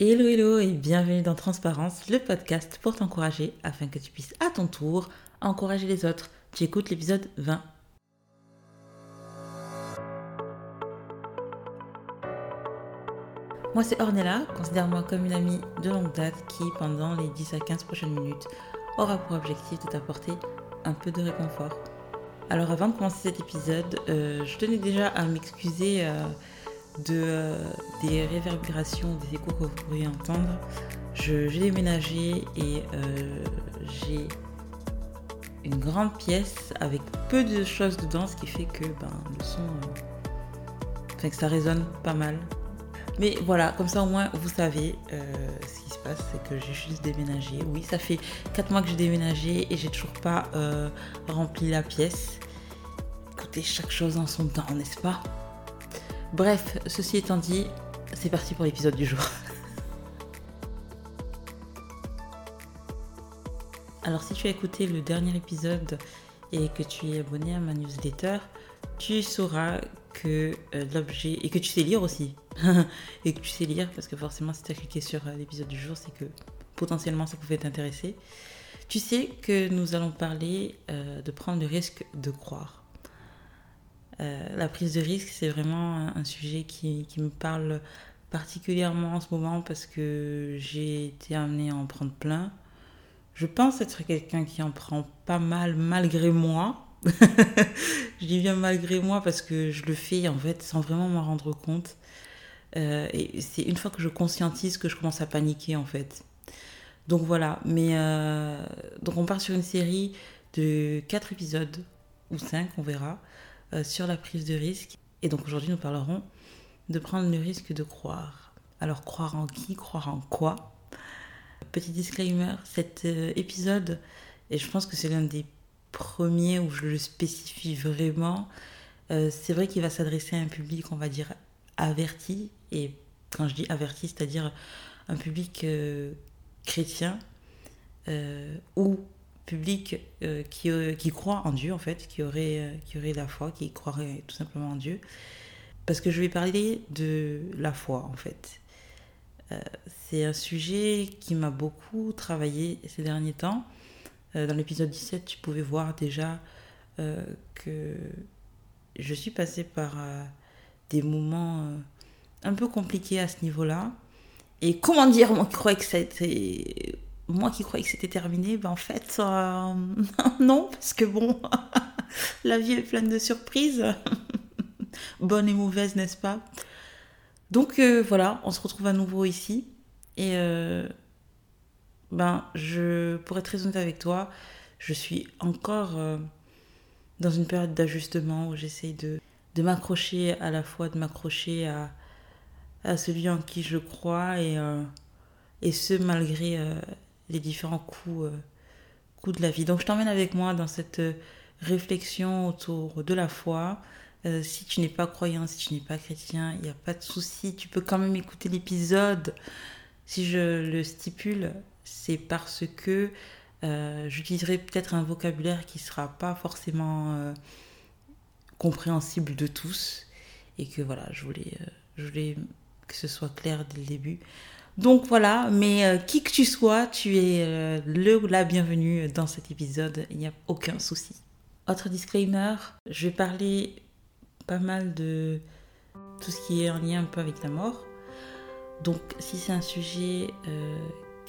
Hello hello et bienvenue dans Transparence, le podcast pour t'encourager afin que tu puisses à ton tour encourager les autres. Tu écoutes l'épisode 20. Moi c'est Ornella, considère-moi comme une amie de longue date qui pendant les 10 à 15 prochaines minutes aura pour objectif de t'apporter un peu de réconfort. Alors avant de commencer cet épisode, euh, je tenais déjà à m'excuser euh, de, euh, des réverbérations, des échos que vous pourriez entendre. J'ai déménagé et euh, j'ai une grande pièce avec peu de choses dedans, ce qui fait que ben, le son, euh, que ça résonne pas mal. Mais voilà, comme ça au moins vous savez ce qui se passe, c'est que j'ai juste déménagé. Oui, ça fait 4 mois que j'ai déménagé et j'ai toujours pas rempli la pièce. Écoutez, chaque chose en son temps, n'est-ce pas? Bref, ceci étant dit, c'est parti pour l'épisode du jour. Alors si tu as écouté le dernier épisode et que tu es abonné à ma newsletter, tu sauras que euh, l'objet, et que tu sais lire aussi, et que tu sais lire, parce que forcément si tu as cliqué sur euh, l'épisode du jour, c'est que potentiellement ça pouvait t'intéresser. Tu sais que nous allons parler euh, de prendre le risque de croire. Euh, la prise de risque, c'est vraiment un, sujet qui, me parle particulièrement en ce moment parce que j'ai été amenée à en prendre plein. Je pense être quelqu'un qui en prend pas mal malgré moi. je dis bien malgré moi parce que je le fais en fait sans vraiment m'en rendre compte. Euh, et c'est une fois que je conscientise que je commence à paniquer en fait. Donc voilà, mais euh, donc on part sur une série de 4 épisodes ou 5, on verra, sur la prise de risque. Et donc aujourd'hui, nous parlerons de prendre le risque de croire. Alors croire en qui? Croire en quoi? Petit disclaimer, cet euh, épisode, et je pense que c'est l'un des premiers où je le spécifie vraiment, euh, c'est vrai qu'il va s'adresser à un public, on va dire, averti. Et quand je dis averti, c'est-à-dire un public chrétien ou public euh, qui, euh, qui croit en Dieu, en fait, qui aurait, euh, qui aurait la foi, qui croirait tout simplement en Dieu. Parce que je vais parler de la foi, en fait. c'est un sujet qui m'a beaucoup travaillé ces derniers temps. dans l'épisode 17, tu pouvais voir déjà que je suis passée par des moments un peu compliqués à ce niveau-là. Et comment dire, moi qui croyais que c'était moi qui croyais que c'était terminé, ben en fait, euh, non, parce que bon, la vie est pleine de surprises, bonnes et mauvaises, n'est-ce pas? Donc euh, voilà, on se retrouve à nouveau ici. Et euh, ben, je, pour être très honnête avec toi, je suis encore dans une période d'ajustement où j'essaye de, de m'accrocher à la fois, de m'accrocher à, à celui en qui je crois et, et ce malgré les différents coups, euh, coups de la vie. Donc je t'emmène avec moi dans cette euh, réflexion autour de la foi. Euh, si tu n'es pas croyant, si tu n'es pas chrétien, il n'y a pas de souci. Tu peux quand même écouter l'épisode. Si je le stipule, c'est parce que j'utiliserai peut-être un vocabulaire qui ne sera pas forcément compréhensible de tous. Et que voilà, je voulais, je voulais que ce soit clair dès le début. Donc voilà, mais euh, qui que tu sois, tu es euh, le ou la bienvenue dans cet épisode, il n'y a aucun souci. Autre disclaimer, je vais parler pas mal de tout ce qui est en lien un peu avec la mort. Donc si c'est un sujet euh,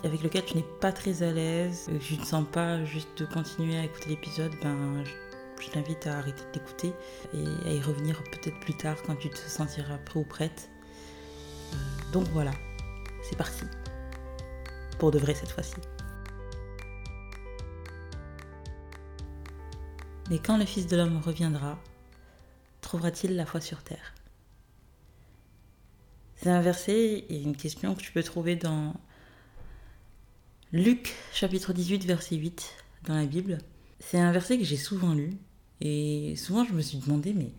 avec lequel tu n'es pas très à l'aise, que tu ne sens pas juste de continuer à écouter l'épisode, ben je, t'invite à arrêter d'écouter et à y revenir peut-être plus tard quand tu te sentiras prêt ou prête. donc voilà. C'est parti. Pour de vrai cette fois-ci. Mais quand le Fils de l'homme reviendra, trouvera-t-il la foi sur terre? C'est un verset et une question que tu peux trouver dans Luc chapitre 18 verset 8 dans la Bible. C'est un verset que j'ai souvent lu et souvent je me suis demandé mais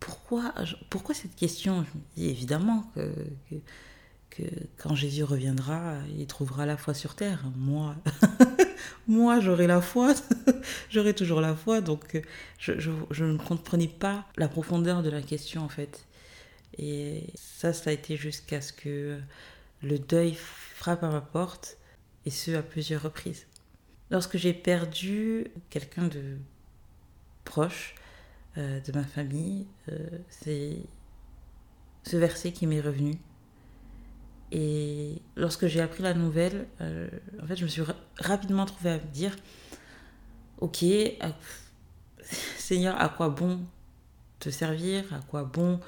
pourquoi, cette question? Je me dis évidemment que quand Jésus reviendra, il trouvera la foi sur terre. Moi, moi j'aurai la foi, j'aurai toujours la foi, donc je, je, ne comprenais pas la profondeur de la question en fait. Et ça, ça a été jusqu'à ce que le deuil frappe à ma porte, et ce à plusieurs reprises. Lorsque j'ai perdu quelqu'un de proche euh, de ma famille, euh, c'est ce verset qui m'est revenu. Et lorsque j'ai appris la nouvelle, euh, en fait, je me suis rapidement trouvée à me dire, ok, Seigneur, à quoi bon te servir? À quoi bon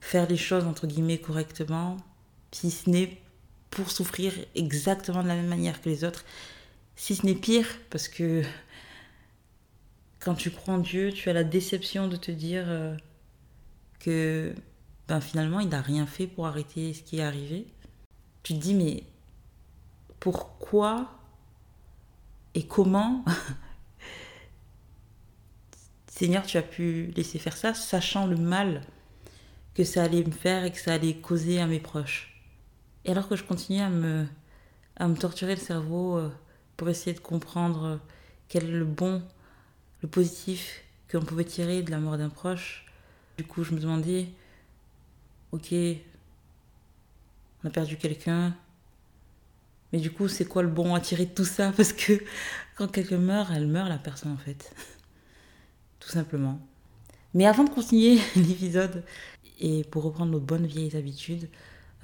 faire les choses, entre guillemets, correctement, si ce n'est pour souffrir exactement de la même manière que les autres, si ce n'est pire, parce que quand tu crois en Dieu, tu as la déception de te dire euh, que ben, finalement, il n'a rien fait pour arrêter ce qui est arrivé. Tu te dis, mais pourquoi et comment Seigneur, tu as pu laisser faire ça, sachant le mal que ça allait me faire et que ça allait causer à mes proches. Et alors que je continuais à me, à me torturer le cerveau euh, pour essayer de comprendre quel est le bon, le positif qu'on pouvait tirer de la mort d'un proche, du coup je me demandais, ok, on a perdu quelqu'un, mais du coup c'est quoi le bon à tirer de tout ça? Parce que quand quelqu'un meurt, elle meurt la personne en fait. tout simplement. Mais avant de continuer l'épisode, et pour reprendre nos bonnes vieilles habitudes,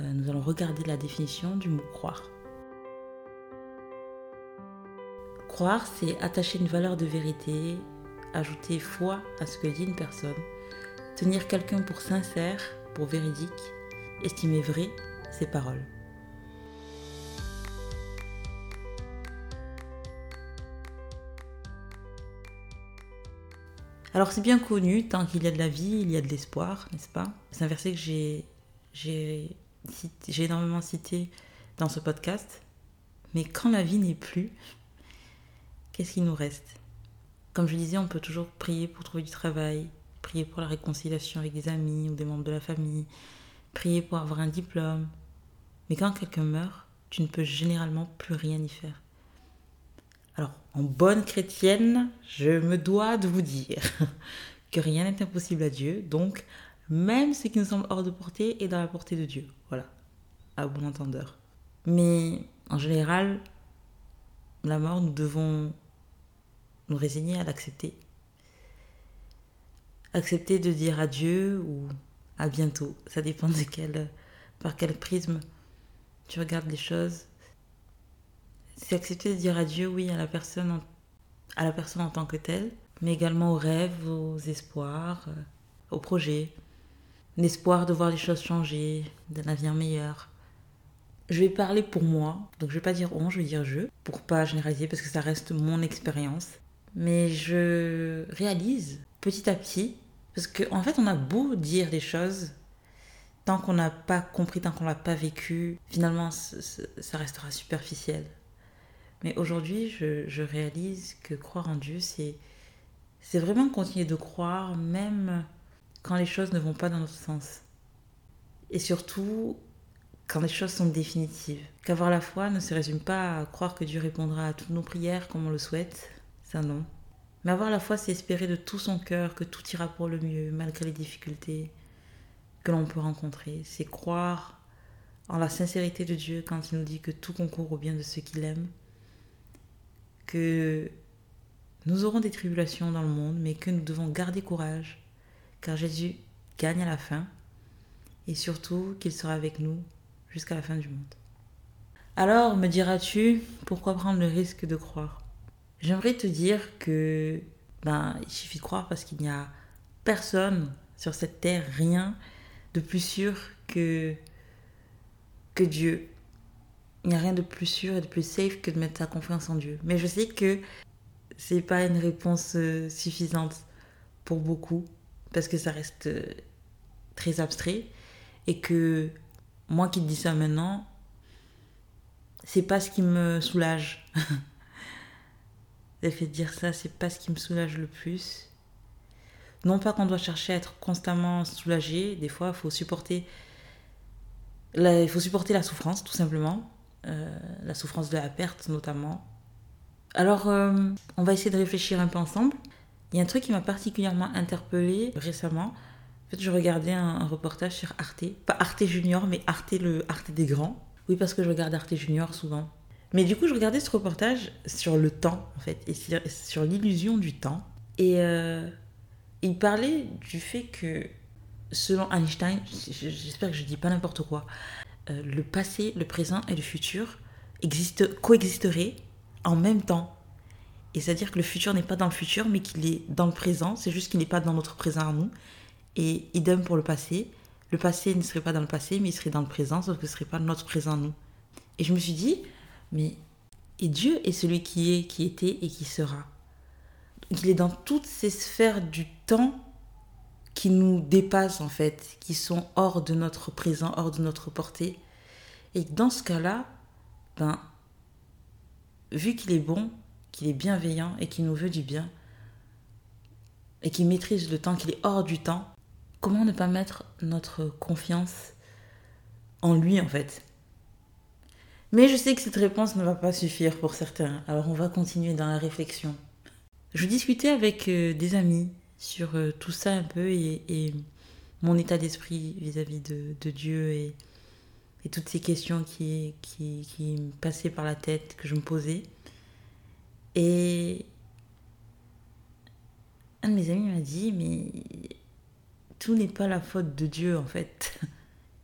euh, nous allons regarder la définition du mot croire. Croire, c'est attacher une valeur de vérité, ajouter foi à ce que dit une personne, tenir quelqu'un pour sincère, pour véridique, estimer vrai ses paroles. Alors c'est bien connu, tant qu'il y a de la vie, il y a de l'espoir, n'est-ce pas? C'est un verset que j'ai, j'ai, énormément cité dans ce podcast. Mais quand la vie n'est plus, qu'est-ce qui nous reste? Comme je disais, on peut toujours prier pour trouver du travail, prier pour la réconciliation avec des amis ou des membres de la famille, prier pour avoir un diplôme. Mais quand quelqu'un meurt, tu ne peux généralement plus rien y faire. Alors, en bonne chrétienne, je me dois de vous dire que rien n'est impossible à Dieu, donc même ce qui nous semble hors de portée est dans la portée de Dieu. Voilà, à bon entendeur. Mais en général, la mort, nous devons nous résigner à l'accepter. Accepter de dire adieu ou à bientôt. Ça dépend de quel, par quel prisme tu regardes les choses c'est accepter de dire adieu, oui, à la personne en, à la personne en tant que telle, mais également aux rêves, aux espoirs, euh, aux projets. L'espoir de voir les choses changer, d'un avenir meilleur. Je vais parler pour moi, donc je vais pas dire on, je vais dire je, pour pas généraliser parce que ça reste mon expérience. Mais je réalise petit à petit, parce qu'en en fait on a beau dire des choses, tant qu'on n'a pas compris, tant qu'on l'a pas vécu, finalement ça restera superficiel. Mais aujourd'hui, je, réalise que croire en Dieu, c'est, c'est vraiment continuer de croire, même quand les choses ne vont pas dans notre sens. Et surtout, quand les choses sont définitives. Qu'avoir la foi ne se résume pas à croire que Dieu répondra à toutes nos prières comme on le souhaite, ça non. Mais avoir la foi, c'est espérer de tout son cœur que tout ira pour le mieux, malgré les difficultés que l'on peut rencontrer. C'est croire en la sincérité de Dieu quand il nous dit que tout concourt au bien de ceux qui l'aiment que nous aurons des tribulations dans le monde, mais que nous devons garder courage, car Jésus gagne à la fin, et surtout qu'il sera avec nous jusqu'à la fin du monde. Alors, me diras-tu, pourquoi prendre le risque de croire? J'aimerais te dire que ben, il suffit de croire parce qu'il n'y a personne sur cette terre, rien de plus sûr que, que Dieu il n'y a rien de plus sûr et de plus safe que de mettre sa confiance en Dieu. Mais je sais que c'est pas une réponse euh, suffisante pour beaucoup parce que ça reste euh, très abstrait et que moi qui te dis ça maintenant, c'est pas ce qui me soulage. Le fait de dire ça, c'est pas ce qui me soulage le plus. Non pas qu'on doit chercher à être constamment soulagé, des fois il faut supporter il faut supporter la souffrance tout simplement euh, la souffrance de la perte notamment. Alors, euh, on va essayer de réfléchir un peu ensemble. Il y a un truc qui m'a particulièrement interpellée récemment. En fait, je regardais un, reportage sur Arte, pas Arte Junior, mais Arte le Arte des grands, Oui, parce que je regarde Arte Junior souvent. Mais du coup, je regardais ce reportage sur le temps, en fait, et sur, l'illusion du temps. Et euh, il parlait du fait que, selon Einstein, j'espère que je dis pas n'importe quoi, euh, le passé, le présent et le futur existe, coexisteraient en même temps. Et c'est-à-dire que le futur n'est pas dans le futur, mais qu'il est dans le présent. C'est juste qu'il n'est pas dans notre présent à nous. Et idem pour le passé. Le passé ne serait pas dans le passé, mais il serait dans le présent, sauf que ce ne serait pas notre présent à nous. Et je me suis dit, mais et Dieu est celui qui est, qui était et qui sera. il est dans toutes ces sphères du temps qui nous dépassent en fait, qui sont hors de notre présent, hors de notre portée. Et dans ce cas-là, ben, vu qu'il est bon, qu'il est bienveillant et qu'il nous veut du bien, et qu'il maîtrise le temps, qu'il est hors du temps, comment ne pas mettre notre confiance en lui en fait? Mais je sais que cette réponse ne va pas suffire pour certains, alors on va continuer dans la réflexion. Je discutais avec euh, des amis sur euh, tout ça un peu et, mon état d'esprit vis-à-vis de, Dieu et, toutes ces questions qui, qui, qui me passaient par la tête, que je me posais. Et un de mes amis m'a dit, mais tout n'est pas la faute de Dieu en fait.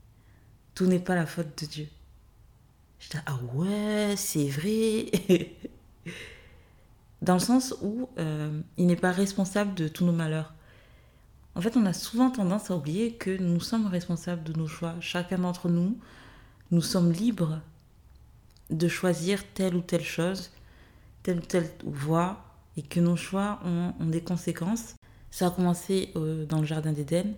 tout n'est pas la faute de Dieu. J'étais, ah ouais, c'est vrai. Dans le sens où euh, il n'est pas responsable de tous nos malheurs. En fait, on a souvent tendance à oublier que nous sommes responsables de nos choix. Chacun d'entre nous, nous sommes libres de choisir telle ou telle chose telle ou telle voie et que nos choix ont, des conséquences. Ça a commencé euh, dans le Jardin d'Éden.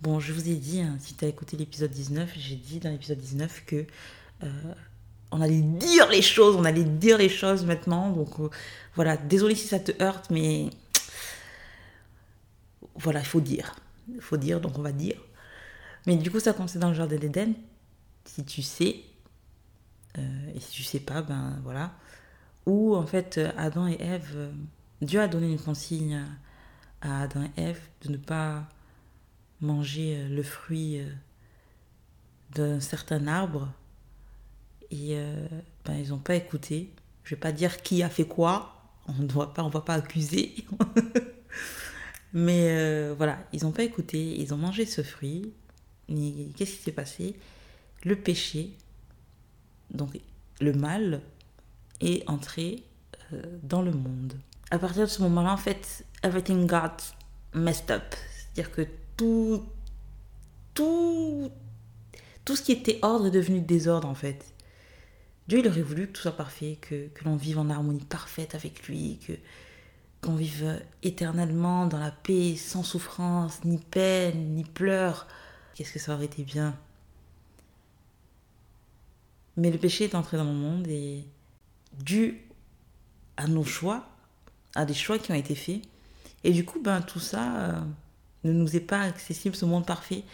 Bon, je vous ai dit, hein, si tu as écouté l'épisode 19, j'ai dit dans l'épisode 19 que euh, on allait dire les choses, on allait dire les choses maintenant. Donc euh, voilà, désolé si ça te heurte, mais voilà, il faut dire. Il faut dire, donc on va dire. Mais du coup, ça a commencé dans le Jardin d'Éden. Si tu sais, et si tu sais pas, ben voilà où en fait Adam et Ève, euh, Dieu a donné une consigne à Adam et Ève de ne pas manger euh, le fruit euh, d'un certain arbre et ben, ils n'ont pas écouté. Je vais pas dire qui a fait quoi, on ne doit pas, on va pas accuser. Mais voilà, ils n'ont pas écouté, ils ont mangé ce fruit. Qu'est-ce qui s'est passé? Le péché, donc le mal, et entrer euh, dans le monde. À partir de ce moment-là, en fait, everything got messed up. C'est-à-dire que tout, tout, tout ce qui était ordre est devenu désordre, en fait. Dieu, il aurait voulu que tout soit parfait, que, que l'on vive en harmonie parfaite avec lui, que qu'on vive éternellement dans la paix, sans souffrance, ni peine, ni pleurs. Qu'est-ce que ça aurait été bien. Mais le péché est entré dans le monde et dû à nos choix, à des choix qui ont été faits. Et du coup, ben, tout ça euh, ne nous est pas accessible, ce monde parfait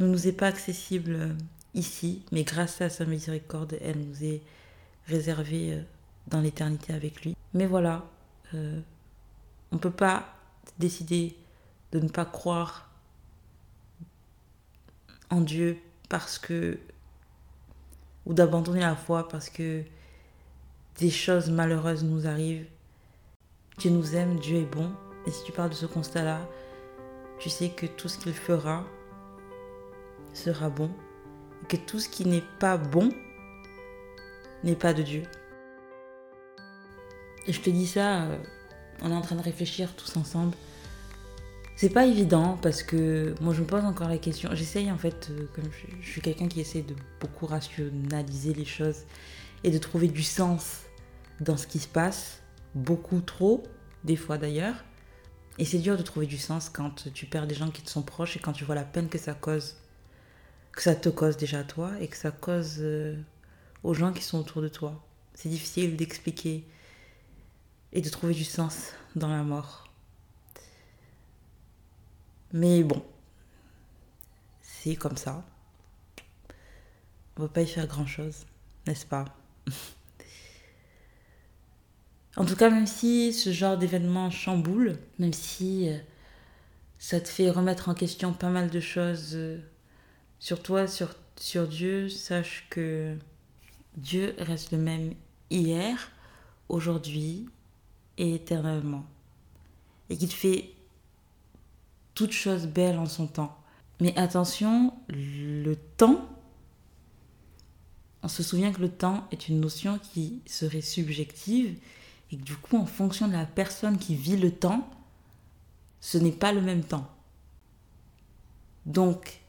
ne nous est pas accessible euh, ici, mais grâce à sa miséricorde, elle nous est réservée euh, dans l'éternité avec lui. Mais voilà, on ne peut pas décider de ne pas croire en Dieu parce que ou d'abandonner la foi parce que des choses malheureuses nous arrivent. Dieu nous aime, Dieu est bon. Et si tu parles de ce constat-là, tu sais que tout ce qu'il fera sera bon. Que tout ce qui n'est pas bon n'est pas de Dieu. Et je te dis ça, euh, on est en train de réfléchir tous ensemble. C'est pas évident parce que moi je me pose encore la question. J'essaye en fait, euh, comme je suis quelqu'un qui essaie de beaucoup rationaliser les choses et de trouver du sens dans ce qui se passe, beaucoup trop, des fois d'ailleurs. Et c'est dur de trouver du sens quand tu perds des gens qui te sont proches et quand tu vois la peine que ça cause, que ça te cause déjà à toi et que ça cause euh, aux gens qui sont autour de toi. C'est difficile d'expliquer et de trouver du sens dans la mort. Mais bon, c'est comme ça. On ne va pas y faire grand-chose n'est-ce pas? En tout cas, même si ce genre d'événement chamboule, même si euh, ça te fait remettre en question pas mal de choses euh, sur toi, sur, Dieu, sache que Dieu reste le même hier, aujourd'hui et éternellement. Et qu'il fait toutes choses belles en son temps. Mais attention, le temps, on se souvient que le temps est une notion qui serait subjective et que du coup, en fonction de la personne qui vit le temps, ce n'est pas le même temps. Donc,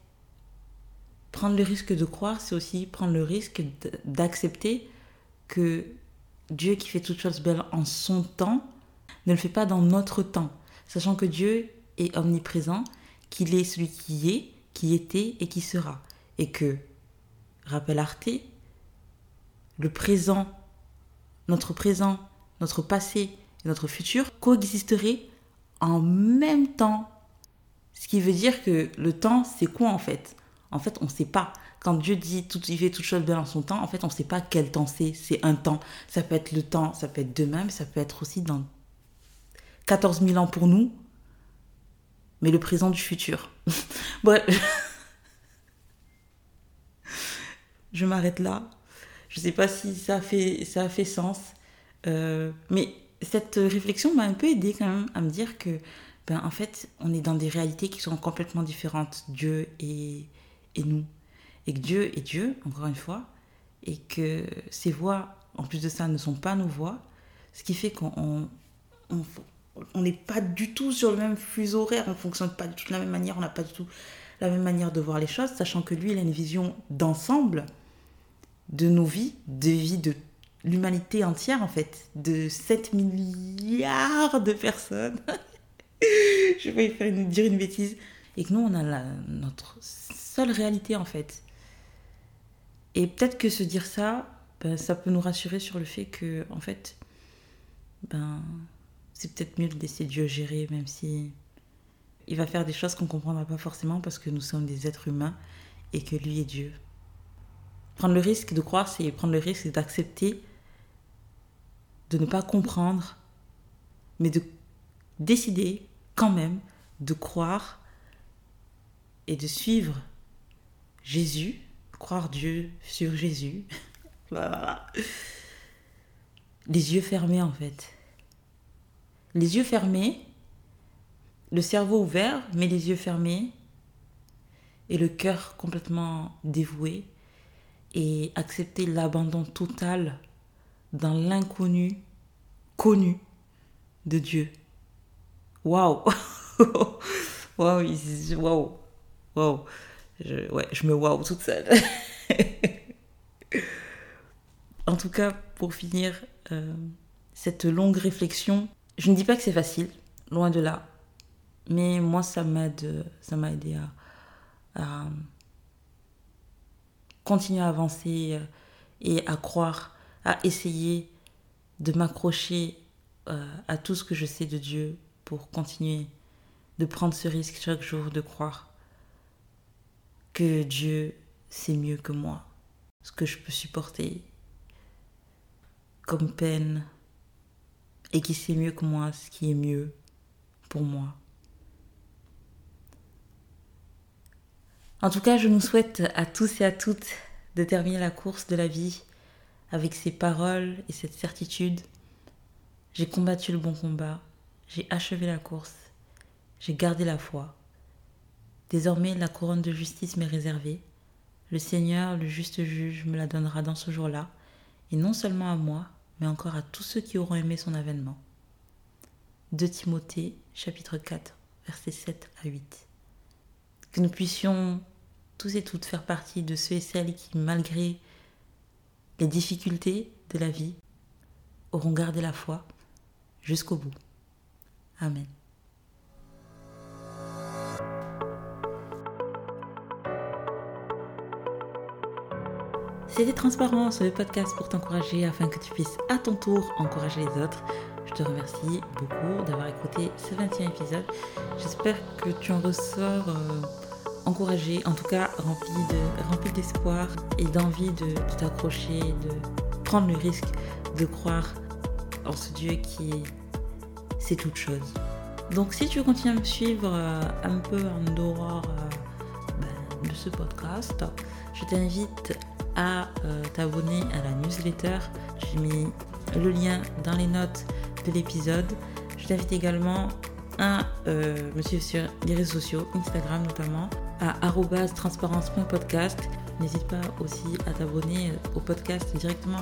prendre le risque de croire, c'est aussi prendre le risque d'accepter que Dieu qui fait toutes choses belles en son temps ne le fait pas dans notre temps, sachant que Dieu est omniprésent, qu'il est celui qui est, qui était et qui sera. Et que, rappel Arte, le présent, notre présent, notre passé et notre futur coexisteraient en même temps. Ce qui veut dire que le temps, c'est quoi en fait? En fait, on ne sait pas. Quand Dieu dit tout, il fait toutes choses bien en son temps, en fait, on ne sait pas quel temps c'est. C'est un temps. Ça peut être le temps, ça peut être demain, mais ça peut être aussi dans 14 000 ans pour nous, mais le présent du futur. Bref. Je m'arrête là. Je ne sais pas si ça a fait, ça a fait sens. Euh, mais cette réflexion m'a un peu aidé quand même à me dire que, ben, en fait, on est dans des réalités qui sont complètement différentes, Dieu et, et nous. Et que Dieu est Dieu, encore une fois, et que ses voix, en plus de ça, ne sont pas nos voix, ce qui fait qu'on on n'est pas du tout sur le même fuseau horaire, on fonctionne pas du tout de la même manière, on n'a pas du tout la même manière de voir les choses, sachant que lui, il a une vision d'ensemble de nos vies, de vie de l'humanité entière en fait, de 7 milliards de personnes. Je vais faire dire une bêtise. Et que nous, on a notre seule réalité en fait. Et peut-être que se dire ça, ben, ça peut nous rassurer sur le fait que, en fait, ben, c'est peut-être mieux de laisser Dieu gérer, même si il va faire des choses qu'on ne comprendra pas forcément parce que nous sommes des êtres humains et que lui est Dieu. Prendre le risque de croire, c'est prendre le risque d'accepter de ne pas comprendre, mais de décider quand même de croire et de suivre Jésus, croire Dieu sur Jésus. Les yeux fermés en fait les yeux fermés, le cerveau ouvert, mais les yeux fermés, et le cœur complètement dévoué, et accepter l'abandon total dans l'inconnu connu de Dieu. Waouh! Waouh! Waouh! Je, ouais, je me waouh toute seule. en tout cas, pour finir euh, cette longue réflexion, je ne dis pas que c'est facile, loin de là. Mais moi, ça m'aide, ça m'a aidé à, continuer à avancer euh, et à croire, à essayer de m'accrocher euh, à tout ce que je sais de Dieu pour continuer de prendre ce risque chaque jour de croire que Dieu sait mieux que moi ce que je peux supporter comme peine, et qui sait mieux que moi ce qui est mieux pour moi. En tout cas, je nous souhaite à tous et à toutes de terminer la course de la vie avec ces paroles et cette certitude. J'ai combattu le bon combat, j'ai achevé la course, j'ai gardé la foi. Désormais, la couronne de justice m'est réservée. Le Seigneur, le juste juge, me la donnera dans ce jour-là, et non seulement à moi, mais encore à tous ceux qui auront aimé son avènement. De Timothée, chapitre 4, versets 7 à 8. Que nous puissions tous et toutes faire partie de ceux et celles qui, malgré les difficultés de la vie, auront gardé la foi jusqu'au bout. Amen. C'était Transparence, le podcast pour t'encourager afin que tu puisses à ton tour encourager les autres. Je te remercie beaucoup d'avoir écouté ce 21 épisode. J'espère que tu en ressors euh, encouragé, en tout cas rempli de rempli d'espoir et d'envie de, t'accrocher, de prendre le risque de croire en ce Dieu qui sait toute chose. Donc si tu continues à me suivre euh, un peu en dehors euh, ben, de ce podcast, je t'invite à t'abonner à la newsletter. J'ai mis le lien dans les notes de l'épisode. Je t'invite également à me suivre sur les réseaux sociaux, Instagram notamment, à transparence.podcast. N'hésite pas aussi à t'abonner au podcast directement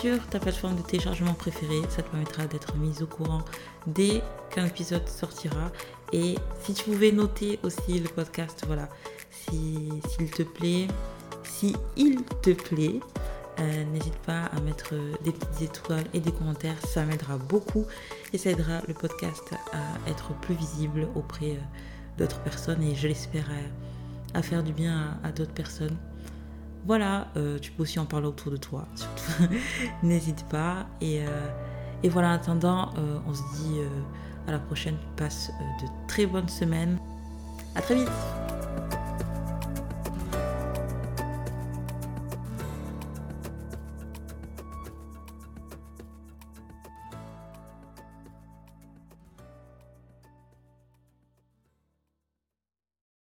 sur ta plateforme de téléchargement préférée. Ça te permettra d'être mise au courant dès qu'un épisode sortira. Et si tu pouvais noter aussi le podcast, voilà, s'il te plaît, si il te plaît, euh, n'hésite pas à mettre des petites étoiles et des commentaires, ça m'aidera beaucoup et ça aidera le podcast à être plus visible auprès euh, d'autres personnes et je l'espère à, faire du bien à d'autres personnes. Voilà, euh, tu peux aussi en parler autour de toi, surtout. N'hésite pas. Et, euh, et, voilà, en attendant, euh, on se dit à la prochaine. Passe de très bonnes semaines. À très vite